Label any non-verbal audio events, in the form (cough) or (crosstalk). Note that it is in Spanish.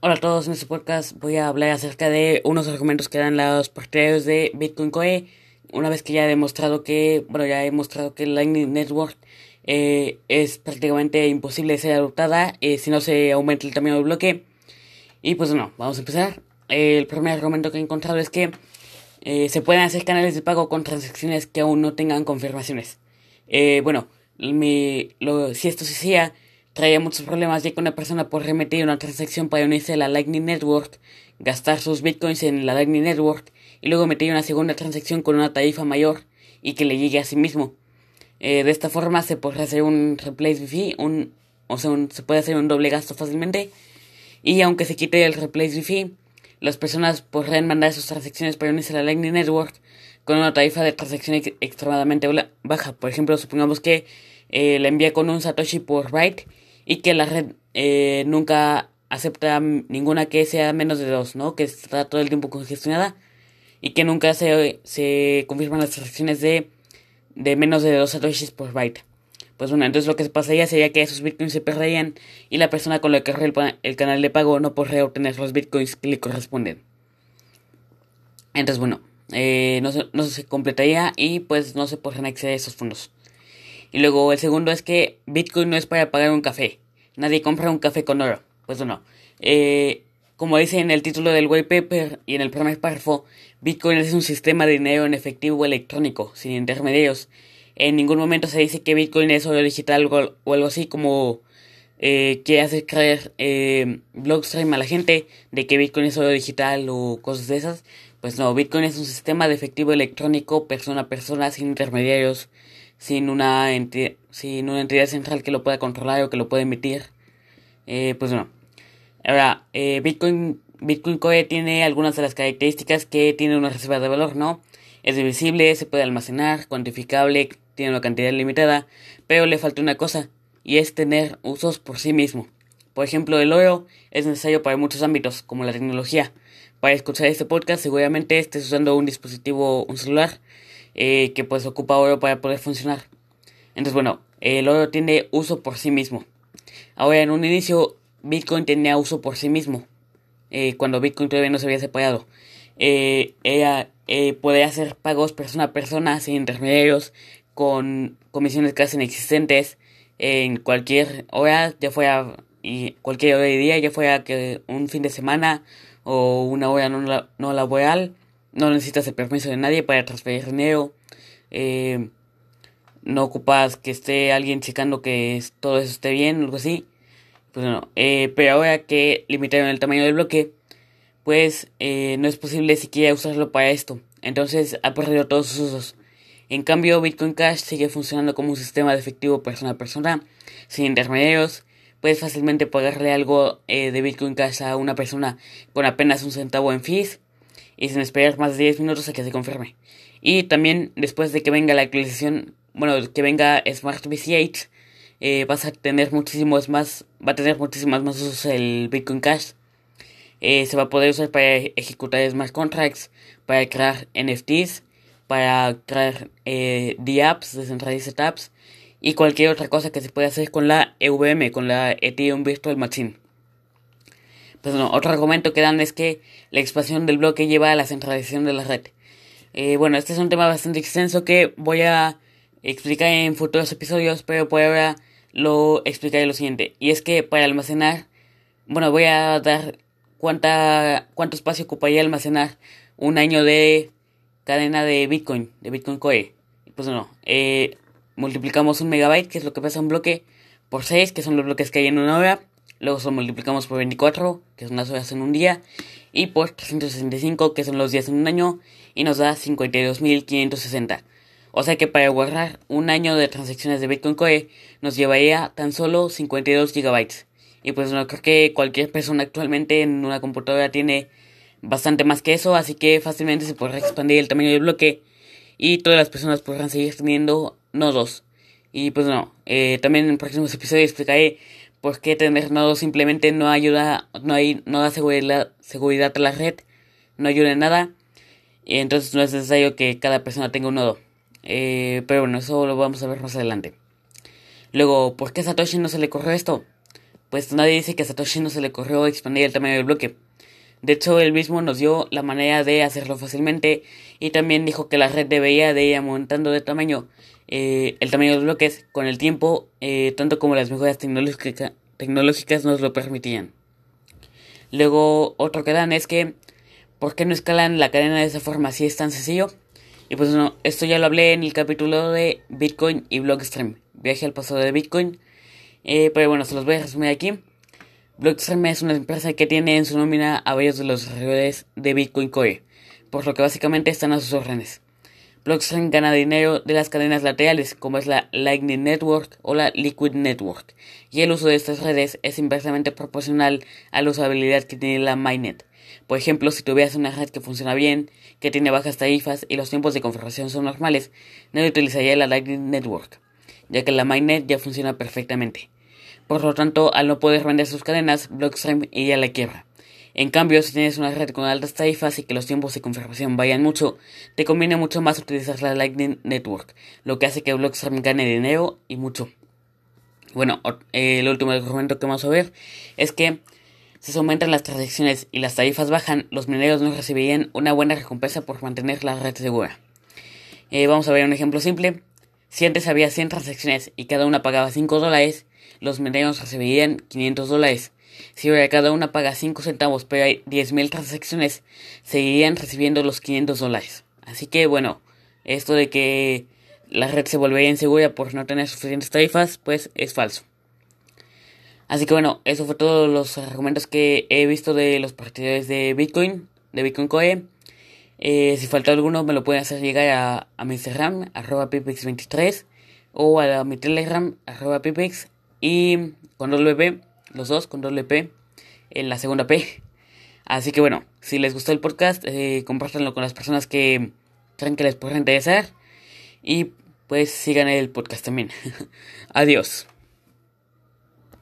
Hola a todos, en este podcast voy a hablar acerca de unos argumentos que dan los partidarios de Bitcoin Core. Una vez que ya he demostrado que, bueno, ya he demostrado que Lightning Network eh, es prácticamente imposible de ser adoptada eh, si no se aumenta el tamaño del bloque. Y pues bueno, vamos a empezar. el primer argumento que he encontrado es que eh, se pueden hacer canales de pago con transacciones que aún no tengan confirmaciones. bueno, mi, lo, si esto se hacía traía muchos problemas ya que una persona por remitir una transacción para unirse a la Lightning Network, gastar sus bitcoins en la Lightning Network y luego meter una segunda transacción con una tarifa mayor y que le llegue a sí mismo. Eh, de esta forma se puede hacer un replace fee, un, o sea, se puede hacer un doble gasto fácilmente. Y aunque se quite el replace fee, las personas podrán mandar sus transacciones para unirse a la Lightning Network con una tarifa de transacción extremadamente baja. Por ejemplo, supongamos que eh, la envía con un Satoshi por byte y que la red eh, nunca acepta ninguna que sea menos de dos, ¿no? Que está todo el tiempo congestionada y que nunca se, se confirman las transacciones de, de menos de dos satoshis por byte. Pues bueno, entonces lo que pasaría sería que esos bitcoins se perderían y la persona con la que el, el canal de pago no podría obtener los bitcoins que le corresponden. Entonces bueno, eh, no, se, no se completaría y pues no se podrían acceder a esos fondos. Y luego el segundo es que Bitcoin no es para pagar un café. Nadie compra un café con oro. Pues no. Eh, como dice en el título del white paper y en el primer párrafo, Bitcoin es un sistema de dinero en efectivo electrónico, sin intermediarios. En ningún momento se dice que Bitcoin es oro digital o, algo así como eh, que hace creer eh, Blockstream a la gente de que Bitcoin es oro digital o cosas de esas. Pues no, Bitcoin es un sistema de efectivo electrónico persona a persona sin intermediarios sin una, sin una entidad central que lo pueda controlar o que lo pueda emitir. Eh, pues no. Ahora, eh, Bitcoin, Bitcoin Core tiene algunas de las características que tiene una reserva de valor, ¿no? Es divisible, se puede almacenar, cuantificable, tiene una cantidad limitada, pero le falta una cosa, y es tener usos por sí mismo. Por ejemplo, el oro es necesario para muchos ámbitos, como la tecnología. Para escuchar este podcast seguramente estés usando un dispositivo, un celular, eh, que pues ocupa oro para poder funcionar. Entonces bueno, el oro tiene uso por sí mismo. Ahora en un inicio Bitcoin tenía uso por sí mismo. Eh, cuando Bitcoin todavía no se había separado. Eh, ella podía hacer pagos persona a persona sin intermediarios con comisiones casi inexistentes en cualquier hora, ya fuera y cualquier hora de día, ya fuera que un fin de semana o una hora no, no laboral no necesitas el permiso de nadie para transferir dinero. Eh, no ocupas que esté alguien checando que todo eso esté bien, algo así. Pues. Eh, pero ahora que limitaron el tamaño del bloque, pues eh, no es posible siquiera usarlo para esto. Entonces ha perdido todos sus usos. En cambio, Bitcoin Cash sigue funcionando como un sistema de efectivo persona a persona, sin intermediarios. Puedes fácilmente pagarle algo de Bitcoin Cash a una persona con apenas un centavo en fees y sin esperar más de 10 minutos a que se confirme. Y también después de que venga la actualización, bueno, que venga Smart BCH, eh, vas a tener muchísimos más, va a tener muchísimas más usos el Bitcoin Cash. Eh, se va a poder usar para ejecutar smart contracts, para crear NFTs, para crear eh, DApps, Decentralized Apps y cualquier otra cosa que se pueda hacer con la EVM, con la Ethereum Virtual Machine. Pues no, otro argumento que dan es que la expansión del bloque lleva a la centralización de la red. Eh, bueno, este es un tema bastante extenso que voy a explicar en futuros episodios, pero por ahora lo explicaré lo siguiente. Y es que para almacenar, bueno, voy a dar cuánta, cuánto espacio ocuparía almacenar un año de cadena de Bitcoin, de Bitcoin Core. Pues no, eh, multiplicamos un megabyte, que es lo que pesa un bloque, por 6, que son los bloques que hay en una hora luego lo multiplicamos por 24, que son las horas en un día, y por 365, que son los días en un año, y nos da 52.560. O sea que para guardar un año de transacciones de Bitcoin Core nos llevaría tan solo 52 GB. Y pues no creo que cualquier persona actualmente en una computadora tiene bastante más que eso, así que fácilmente se podrá expandir el tamaño del bloque y todas las personas podrán seguir teniendo nodos. Y pues no, eh, también en próximos episodios explicaré pues que tener nodos simplemente no ayuda, no hay, no da seguridad, seguridad a la red, no ayuda en nada, y entonces no es necesario que cada persona tenga un nodo. Eh, pero bueno, eso lo vamos a ver más adelante. Luego, ¿por qué a Satoshi no se le corrió esto? pues nadie dice que a Satoshi no se le ocurrió expandir el tamaño del bloque. De hecho, él mismo nos dio la manera de hacerlo fácilmente y también dijo que la red debería de ir aumentando de tamaño eh, el tamaño de los bloques con el tiempo, eh, tanto como las mejoras tecnológicas nos lo permitían. Luego, otro que dan es que, ¿por qué no escalan la cadena de esa forma si es tan sencillo? Y pues no, esto ya lo hablé en el capítulo de Bitcoin y Blockstream, viaje al pasado de Bitcoin. Eh, pero bueno, se los voy a resumir aquí. Blockstream es una empresa que tiene en su nómina a varios de los desarrolladores de Bitcoin Core, por lo que básicamente están a sus órdenes. Blockstream gana dinero de las cadenas laterales, como es la Lightning Network o la Liquid Network, y el uso de estas redes es inversamente proporcional a la usabilidad que tiene la Mainnet. Por ejemplo, si tuvieras una red que funciona bien, que tiene bajas tarifas y los tiempos de configuración son normales, nadie utilizaría la Lightning Network, ya que la Mainnet ya funciona perfectamente. Por lo tanto, al no poder vender sus cadenas, Blockstream iría a la quiebra. En cambio, si tienes una red con altas tarifas y que los tiempos de confirmación vayan mucho, te conviene mucho más utilizar la Lightning Network, lo que hace que Blockstream gane dinero y mucho. Bueno, el último argumento que vamos a ver es que si se aumentan las transacciones y las tarifas bajan, los mineros no recibirían una buena recompensa por mantener la red segura. Eh, vamos a ver un ejemplo simple. Si antes había 100 transacciones y cada una pagaba 5 dólares, los mineros recibirían 500 dólares. Si cada una paga 5 centavos pero hay 10.000 transacciones, seguirían recibiendo los 500 dólares. Así que bueno, esto de que la red se volvería insegura por no tener suficientes tarifas, pues es falso. Así que bueno, eso fue todos los argumentos que he visto de los partidarios de Bitcoin, de Bitcoin Core. Eh, si falta alguno, me lo pueden hacer llegar a, a mi Instagram, arroba pipex23, o a, mi Telegram, arroba pipex, y con doble P, los dos con doble P en la segunda P. Así que bueno, si les gustó el podcast, eh, compártanlo con las personas que creen que les puede interesar. Y pues sigan el podcast también. (laughs) Adiós.